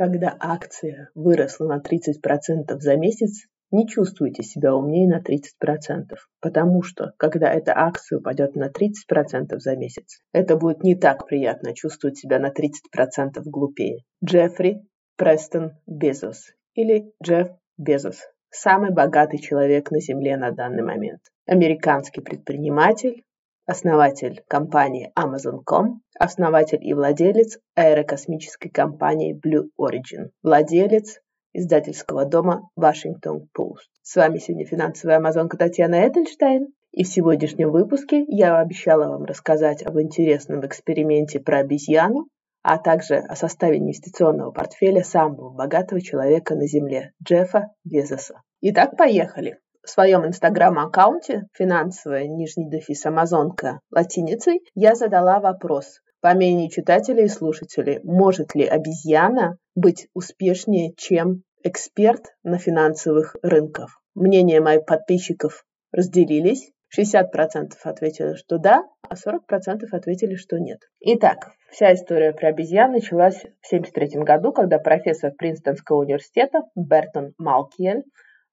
Когда акция выросла на 30% за месяц, не чувствуйте себя умнее на 30%, потому что, когда эта акция упадет на 30% за месяц, это будет не так приятно чувствовать себя на 30% глупее. Джеффри Престон Безос или Джефф Безос – самый богатый человек на Земле на данный момент. Американский предприниматель, основатель компании Amazon.com, основатель и владелец аэрокосмической компании Blue Origin, владелец издательского дома Washington Post. С вами сегодня финансовая амазонка Татьяна Эдельштейн. И в сегодняшнем выпуске я обещала вам рассказать об интересном эксперименте про обезьяну, а также о составе инвестиционного портфеля самого богатого человека на Земле – Джеффа Безоса. Итак, поехали. В своем инстаграм-аккаунте «Финансовая нижний дефис Амазонка» латиницей я задала вопрос, по мнению читателей и слушателей, может ли обезьяна быть успешнее, чем эксперт на финансовых рынках? Мнения моих подписчиков разделились. 60% ответили, что да, а 40% ответили, что нет. Итак, вся история про обезьян началась в 1973 году, когда профессор Принстонского университета Бертон Малкиель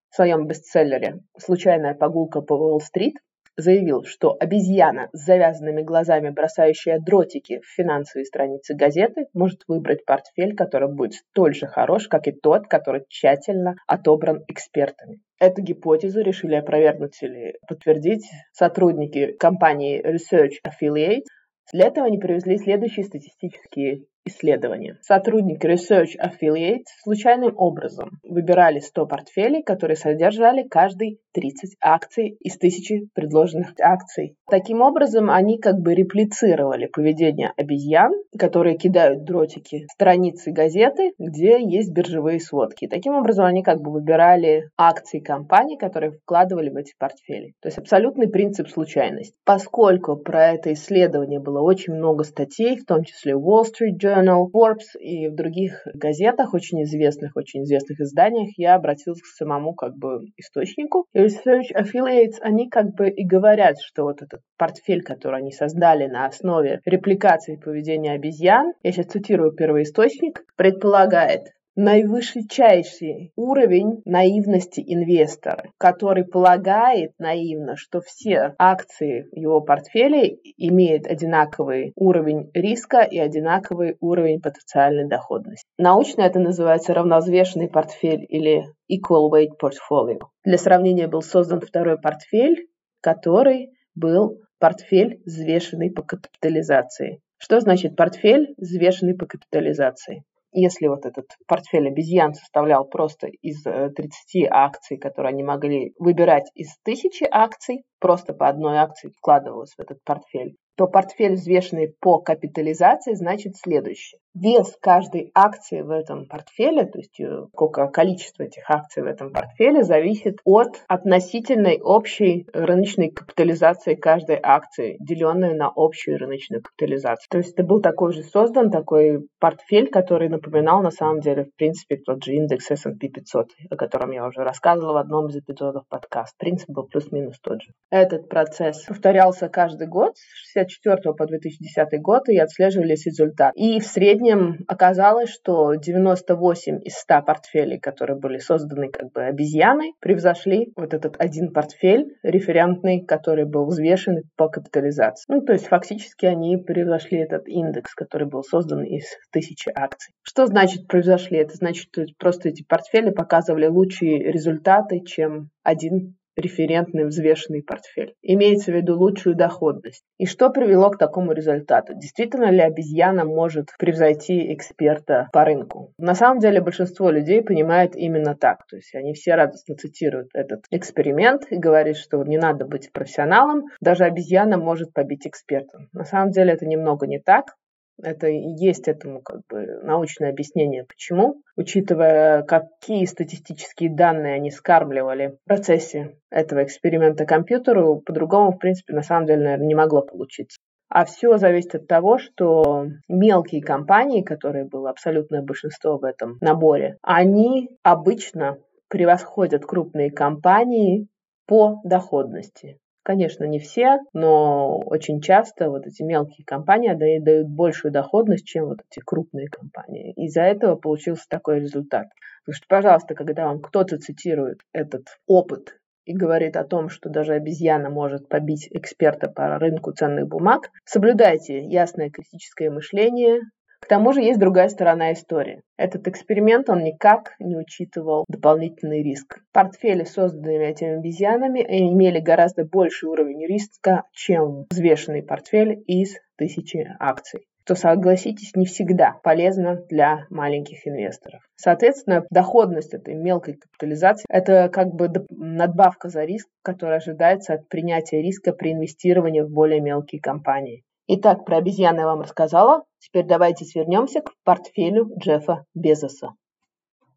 в своем бестселлере «Случайная прогулка по Уолл-стрит» заявил, что обезьяна с завязанными глазами, бросающая дротики в финансовые страницы газеты, может выбрать портфель, который будет столь же хорош, как и тот, который тщательно отобран экспертами. Эту гипотезу решили опровергнуть или подтвердить сотрудники компании Research Affiliates. Для этого они привезли следующие статистические исследования. Сотрудники Research Affiliates случайным образом выбирали 100 портфелей, которые содержали каждый 30 акций из тысячи предложенных акций. Таким образом, они как бы реплицировали поведение обезьян, которые кидают дротики страницы газеты, где есть биржевые сводки. Таким образом, они как бы выбирали акции компаний, которые вкладывали в эти портфели. То есть абсолютный принцип случайности. Поскольку про это исследование было очень много статей, в том числе Wall Street Journal, Journal, Forbes и в других газетах, очень известных, очень известных изданиях, я обратилась к самому как бы источнику. И Research Affiliates, они как бы и говорят, что вот этот портфель, который они создали на основе репликации поведения обезьян, я сейчас цитирую первоисточник, предполагает наивысочайший уровень наивности инвестора, который полагает наивно, что все акции его портфеля имеют одинаковый уровень риска и одинаковый уровень потенциальной доходности. Научно это называется равнозвешенный портфель или equal weight portfolio. Для сравнения был создан второй портфель, который был портфель, взвешенный по капитализации. Что значит портфель, взвешенный по капитализации? Если вот этот портфель обезьян составлял просто из 30 э, акций, которые они могли выбирать из тысячи акций, просто по одной акции вкладывалось в этот портфель, то портфель, взвешенный по капитализации, значит следующее. Вес каждой акции в этом портфеле, то есть э, сколько количество этих акций в этом портфеле, зависит от относительной общей рыночной капитализации каждой акции, деленной на общую рыночную капитализацию. То есть это был такой же создан такой портфель, который напоминал на самом деле, в принципе, тот же индекс S&P 500, о котором я уже рассказывала в одном из эпизодов подкаста. Принцип был плюс-минус тот же. Этот процесс повторялся каждый год с 1964 по 2010 год, и отслеживались результаты. И в среднем оказалось, что 98 из 100 портфелей, которые были созданы как бы обезьяной, превзошли вот этот один портфель референтный, который был взвешен по капитализации. Ну, то есть фактически они превзошли этот индекс, который был создан из тысячи акций. Что значит превзошли? Это значит, что просто эти портфели показывали лучшие результаты, чем один референтный взвешенный портфель. Имеется в виду лучшую доходность. И что привело к такому результату? Действительно ли обезьяна может превзойти эксперта по рынку? На самом деле большинство людей понимает именно так. То есть они все радостно цитируют этот эксперимент и говорят, что не надо быть профессионалом, даже обезьяна может побить эксперта. На самом деле это немного не так. Это и есть этому как бы научное объяснение, почему, учитывая, какие статистические данные они скармливали в процессе этого эксперимента компьютеру, по-другому, в принципе, на самом деле, наверное, не могло получиться. А все зависит от того, что мелкие компании, которые было абсолютное большинство в этом наборе, они обычно превосходят крупные компании по доходности. Конечно, не все, но очень часто вот эти мелкие компании дают большую доходность, чем вот эти крупные компании. Из-за этого получился такой результат. Потому что, пожалуйста, когда вам кто-то цитирует этот опыт и говорит о том, что даже обезьяна может побить эксперта по рынку ценных бумаг, соблюдайте ясное критическое мышление, к тому же есть другая сторона истории. Этот эксперимент, он никак не учитывал дополнительный риск. Портфели, созданные этими обезьянами, имели гораздо больший уровень риска, чем взвешенный портфель из тысячи акций что, согласитесь, не всегда полезно для маленьких инвесторов. Соответственно, доходность этой мелкой капитализации – это как бы надбавка за риск, который ожидается от принятия риска при инвестировании в более мелкие компании. Итак, про обезьяны я вам рассказала. Теперь давайте свернемся к портфелю Джеффа Безоса.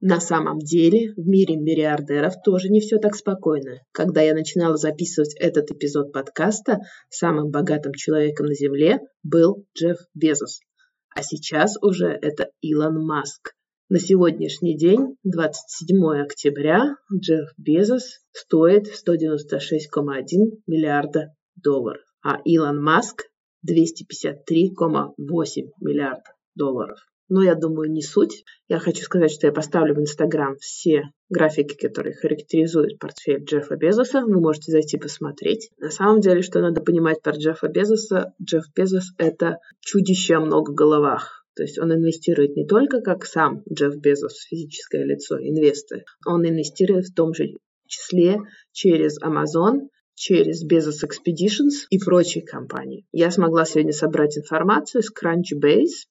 На самом деле, в мире миллиардеров тоже не все так спокойно. Когда я начинала записывать этот эпизод подкаста, самым богатым человеком на Земле был Джефф Безос. А сейчас уже это Илон Маск. На сегодняшний день, 27 октября, Джефф Безос стоит 196,1 миллиарда долларов, а Илон Маск 253,8 миллиарда долларов. Но я думаю, не суть. Я хочу сказать, что я поставлю в Инстаграм все графики, которые характеризуют портфель Джеффа Безоса. Вы можете зайти посмотреть. На самом деле, что надо понимать про Джеффа Безоса, Джефф Безос – это чудище о много головах. То есть он инвестирует не только как сам Джефф Безос, физическое лицо, инвестор, он инвестирует в том же числе через Amazon, через Bezos Expeditions и прочие компании. Я смогла сегодня собрать информацию с Crunchbase,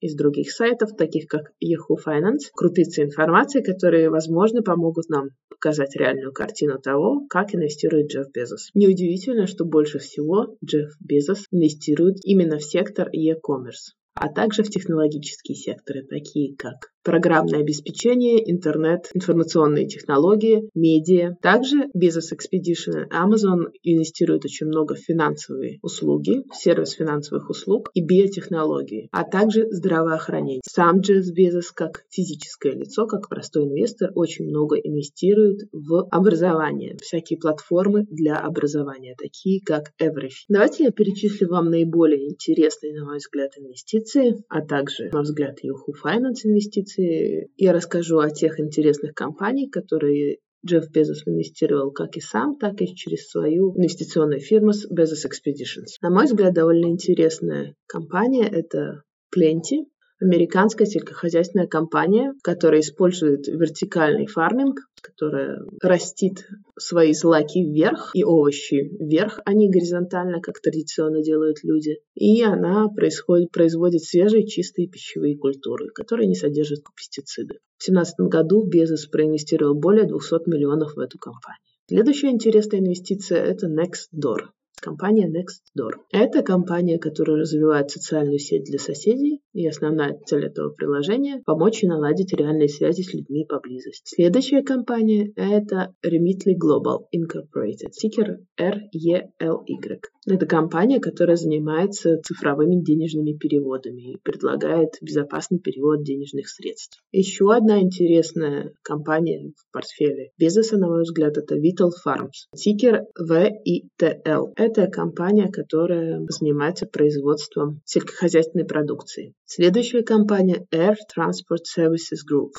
из других сайтов, таких как Yahoo Finance, крупицы информации, которые, возможно, помогут нам показать реальную картину того, как инвестирует Джефф Безос. Неудивительно, что больше всего Джефф Безос инвестирует именно в сектор e-commerce а также в технологические секторы, такие как программное обеспечение, интернет, информационные технологии, медиа. Также Business Expedition Amazon инвестируют очень много в финансовые услуги, сервис финансовых услуг и биотехнологии, а также здравоохранение. Сам Джефф Безос как физическое лицо, как простой инвестор, очень много инвестирует в образование, всякие платформы для образования, такие как Everything. Давайте я перечислю вам наиболее интересные, на мой взгляд, инвестиции, а также, на взгляд, Yahoo Finance инвестиции, лекции я расскажу о тех интересных компаниях, которые Джефф Безос инвестировал как и сам, так и через свою инвестиционную фирму Bezos Expeditions. На мой взгляд, довольно интересная компания – это Plenty, американская сельскохозяйственная компания, которая использует вертикальный фарминг, которая растит свои злаки вверх и овощи вверх, а не горизонтально, как традиционно делают люди. И она происходит, производит свежие чистые пищевые культуры, которые не содержат пестициды. В 2017 году Безос проинвестировал более 200 миллионов в эту компанию. Следующая интересная инвестиция – это Nextdoor. Компания Nextdoor. Это компания, которая развивает социальную сеть для соседей, и основная цель этого приложения – помочь и наладить реальные связи с людьми поблизости. Следующая компания – это Remitly Global Incorporated, тикер RELY. Это компания, которая занимается цифровыми денежными переводами и предлагает безопасный перевод денежных средств. Еще одна интересная компания в портфеле бизнеса, на мой взгляд, это Vital Farms, тикер VITL. Это компания, которая занимается производством сельскохозяйственной продукции. Следующая компания Air Transport Services Group.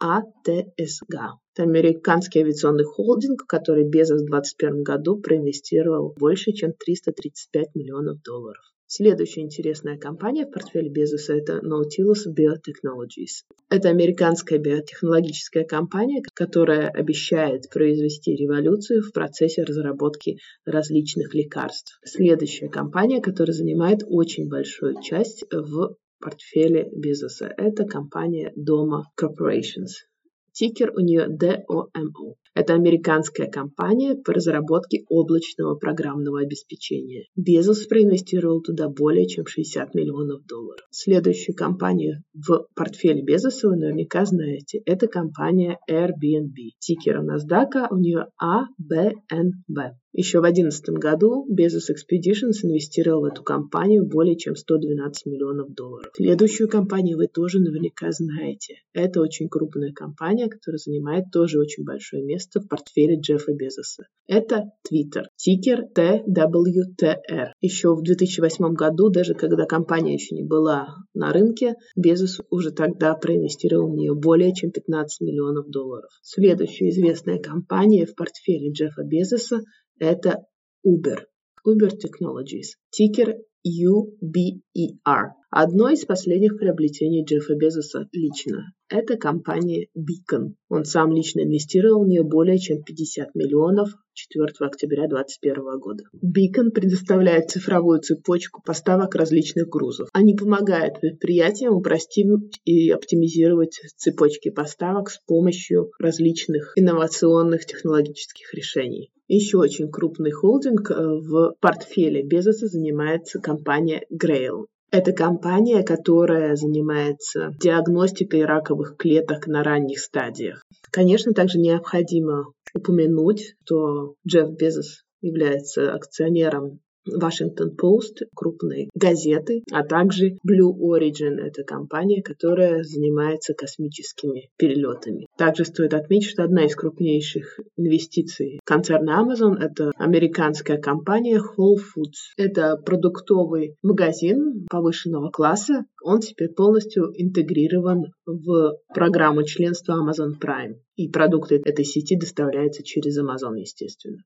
АТСГ. Это американский авиационный холдинг, который Безос в 2021 году проинвестировал больше, чем 335 миллионов долларов. Следующая интересная компания в портфеле Безоса – это Nautilus Biotechnologies. Это американская биотехнологическая компания, которая обещает произвести революцию в процессе разработки различных лекарств. Следующая компания, которая занимает очень большую часть в портфеле Безоса. Это компания Дома Corporations. Тикер у нее DOMO. Это американская компания по разработке облачного программного обеспечения. Безос проинвестировал туда более чем 60 миллионов долларов. Следующую компанию в портфеле Безоса вы наверняка знаете. Это компания Airbnb. Тикер у NASDAQ у нее ABNB. Еще в 2011 году Bezos Expeditions инвестировал в эту компанию более чем 112 миллионов долларов. Следующую компанию вы тоже наверняка знаете. Это очень крупная компания, которая занимает тоже очень большое место в портфеле Джеффа Безоса. Это Twitter, тикер TWTR. Еще в 2008 году, даже когда компания еще не была на рынке, Безос уже тогда проинвестировал в нее более чем 15 миллионов долларов. Следующая известная компания в портфеле Джеффа Безоса это Uber. Uber Technologies. Тикер UBER. Одно из последних приобретений Джеффа Безоса лично. Это компания Beacon. Он сам лично инвестировал в нее более чем 50 миллионов 4 октября 2021 года. Beacon предоставляет цифровую цепочку поставок различных грузов. Они помогают предприятиям упростить и оптимизировать цепочки поставок с помощью различных инновационных технологических решений. Еще очень крупный холдинг э, в портфеле Безоса занимается компания Grail. Это компания, которая занимается диагностикой раковых клеток на ранних стадиях. Конечно, также необходимо упомянуть, что Джефф Безос является акционером Washington Post, крупной газеты, а также Blue Origin, это компания, которая занимается космическими перелетами. Также стоит отметить, что одна из крупнейших инвестиций концерна Amazon – это американская компания Whole Foods. Это продуктовый магазин повышенного класса. Он теперь полностью интегрирован в программу членства Amazon Prime. И продукты этой сети доставляются через Amazon, естественно.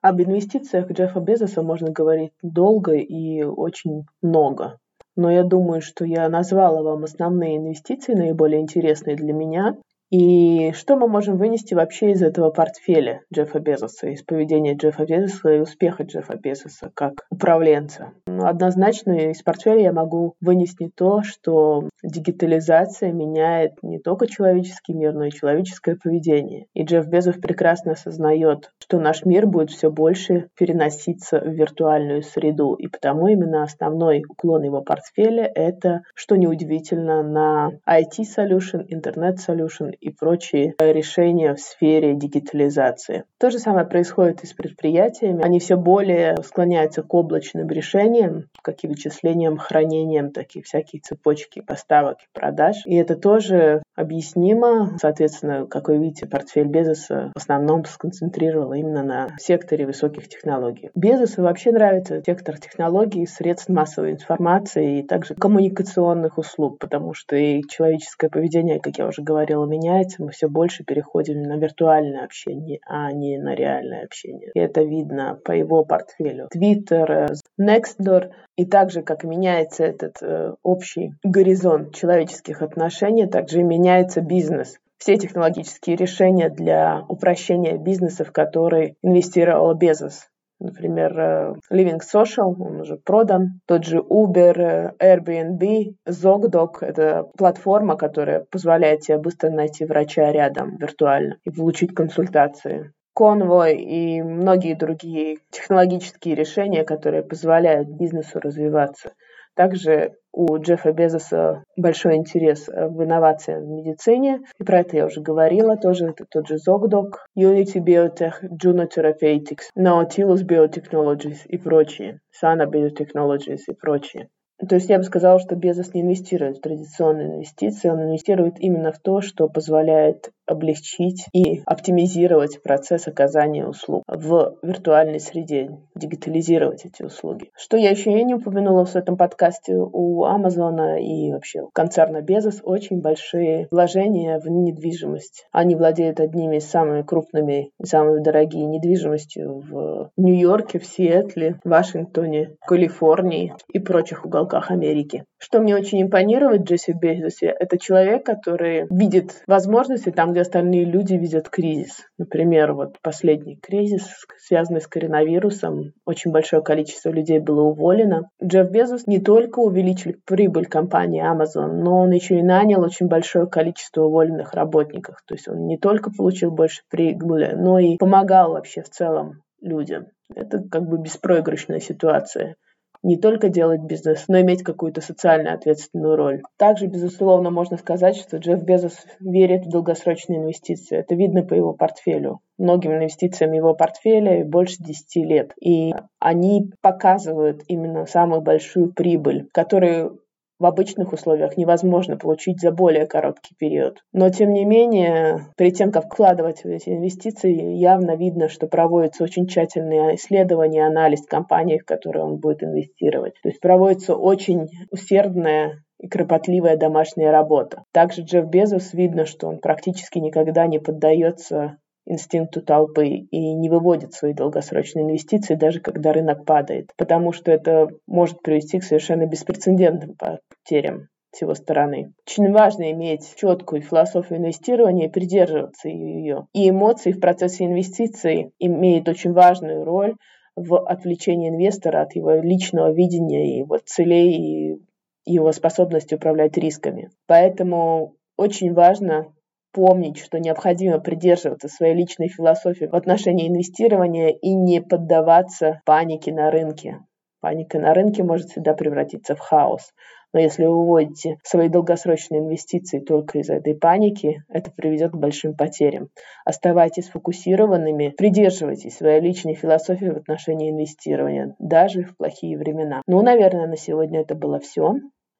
Об инвестициях Джеффа Безоса можно говорить долго и очень много. Но я думаю, что я назвала вам основные инвестиции, наиболее интересные для меня. И что мы можем вынести вообще из этого портфеля Джеффа Безоса, из поведения Джеффа Безоса и успеха Джеффа Безоса как управленца? Ну, однозначно из портфеля я могу вынести то, что дигитализация меняет не только человеческий мир, но и человеческое поведение. И Джефф Безос прекрасно осознает, что наш мир будет все больше переноситься в виртуальную среду. И потому именно основной уклон его портфеля — это, что неудивительно, на IT-solution, интернет-solution и прочие решения в сфере дигитализации. То же самое происходит и с предприятиями. Они все более склоняются к облачным решениям, как и вычислениям, хранением, такие всякие цепочки поставок и продаж. И это тоже объяснимо. Соответственно, как вы видите, портфель Безоса в основном сконцентрировал именно на секторе высоких технологий. Безосу вообще нравится сектор технологий, средств массовой информации и также коммуникационных услуг, потому что и человеческое поведение, как я уже говорила, меняется. Мы все больше переходим на виртуальное общение, а не на реальное общение. И это видно по его портфелю. Twitter, Nextdoor и также, как меняется этот э, общий горизонт человеческих отношений, также и меняется бизнес. Все технологические решения для упрощения бизнеса, в которые инвестировал Безос. Например, э, Living Social, он уже продан. Тот же Uber, э, Airbnb, ZocDoc — это платформа, которая позволяет тебе быстро найти врача рядом виртуально и получить консультации. Convoy и многие другие технологические решения, которые позволяют бизнесу развиваться. Также у Джеффа Безоса большой интерес в инновациях в медицине. И про это я уже говорила. Тоже это тот же ZocDoc, Unity Biotech, Juno Therapeutics, Nautilus Biotechnologies и прочие. Sana Biotechnologies и прочие. То есть я бы сказала, что Безос не инвестирует в традиционные инвестиции, он инвестирует именно в то, что позволяет облегчить и оптимизировать процесс оказания услуг в виртуальной среде, дигитализировать эти услуги. Что я еще и не упомянула в этом подкасте, у Амазона и вообще у концерна Безос очень большие вложения в недвижимость. Они владеют одними из самыми крупными и самыми дорогими недвижимостью в Нью-Йорке, в Сиэтле, Вашингтоне, Калифорнии и прочих уголках Америки. Что мне очень импонирует Джесси Безосе, это человек, который видит возможности там, где остальные люди видят кризис. Например, вот последний кризис, связанный с коронавирусом, очень большое количество людей было уволено. Джефф Безос не только увеличил прибыль компании Amazon, но он еще и нанял очень большое количество уволенных работников. То есть он не только получил больше прибыли, но и помогал вообще в целом людям. Это как бы беспроигрышная ситуация. Не только делать бизнес, но иметь какую-то социально ответственную роль. Также, безусловно, можно сказать, что Джефф Безос верит в долгосрочные инвестиции. Это видно по его портфелю. Многим инвестициям его портфеля больше 10 лет. И они показывают именно самую большую прибыль, которую в обычных условиях невозможно получить за более короткий период. Но, тем не менее, перед тем, как вкладывать в эти инвестиции, явно видно, что проводится очень тщательное исследование, анализ компании, в которые он будет инвестировать. То есть проводится очень усердная и кропотливая домашняя работа. Также Джефф Безос видно, что он практически никогда не поддается инстинкту толпы и не выводит свои долгосрочные инвестиции, даже когда рынок падает, потому что это может привести к совершенно беспрецедентным потерям с его стороны. Очень важно иметь четкую философию инвестирования и придерживаться ее. И эмоции в процессе инвестиций имеют очень важную роль в отвлечении инвестора от его личного видения, его целей и его способности управлять рисками. Поэтому очень важно помнить, что необходимо придерживаться своей личной философии в отношении инвестирования и не поддаваться панике на рынке. Паника на рынке может всегда превратиться в хаос. Но если вы выводите свои долгосрочные инвестиции только из этой паники, это приведет к большим потерям. Оставайтесь сфокусированными, придерживайтесь своей личной философии в отношении инвестирования, даже в плохие времена. Ну, наверное, на сегодня это было все.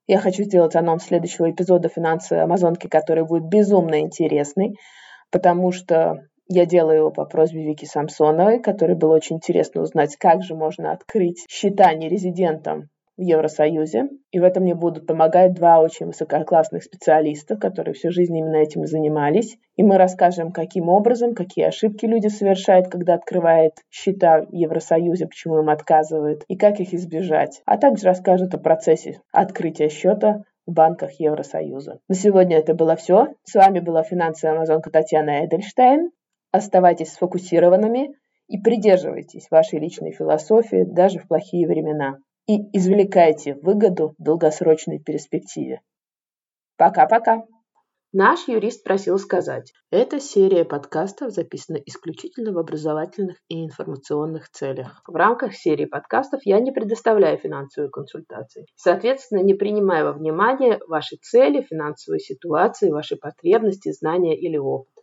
Я хочу сделать анонс следующего эпизода финансовой Амазонки, который будет безумно интересный, потому что я делаю его по просьбе Вики Самсоновой, которой было очень интересно узнать, как же можно открыть счета нерезидентам в Евросоюзе. И в этом мне будут помогать два очень высококлассных специалиста, которые всю жизнь именно этим и занимались. И мы расскажем, каким образом, какие ошибки люди совершают, когда открывают счета в Евросоюзе, почему им отказывают, и как их избежать. А также расскажут о процессе открытия счета в банках Евросоюза. На сегодня это было все. С вами была финансовая амазонка Татьяна Эдельштейн. Оставайтесь сфокусированными и придерживайтесь вашей личной философии даже в плохие времена и извлекайте выгоду в долгосрочной перспективе. Пока-пока! Наш юрист просил сказать, эта серия подкастов записана исключительно в образовательных и информационных целях. В рамках серии подкастов я не предоставляю финансовые консультации. Соответственно, не принимаю во внимание ваши цели, финансовые ситуации, ваши потребности, знания или опыт.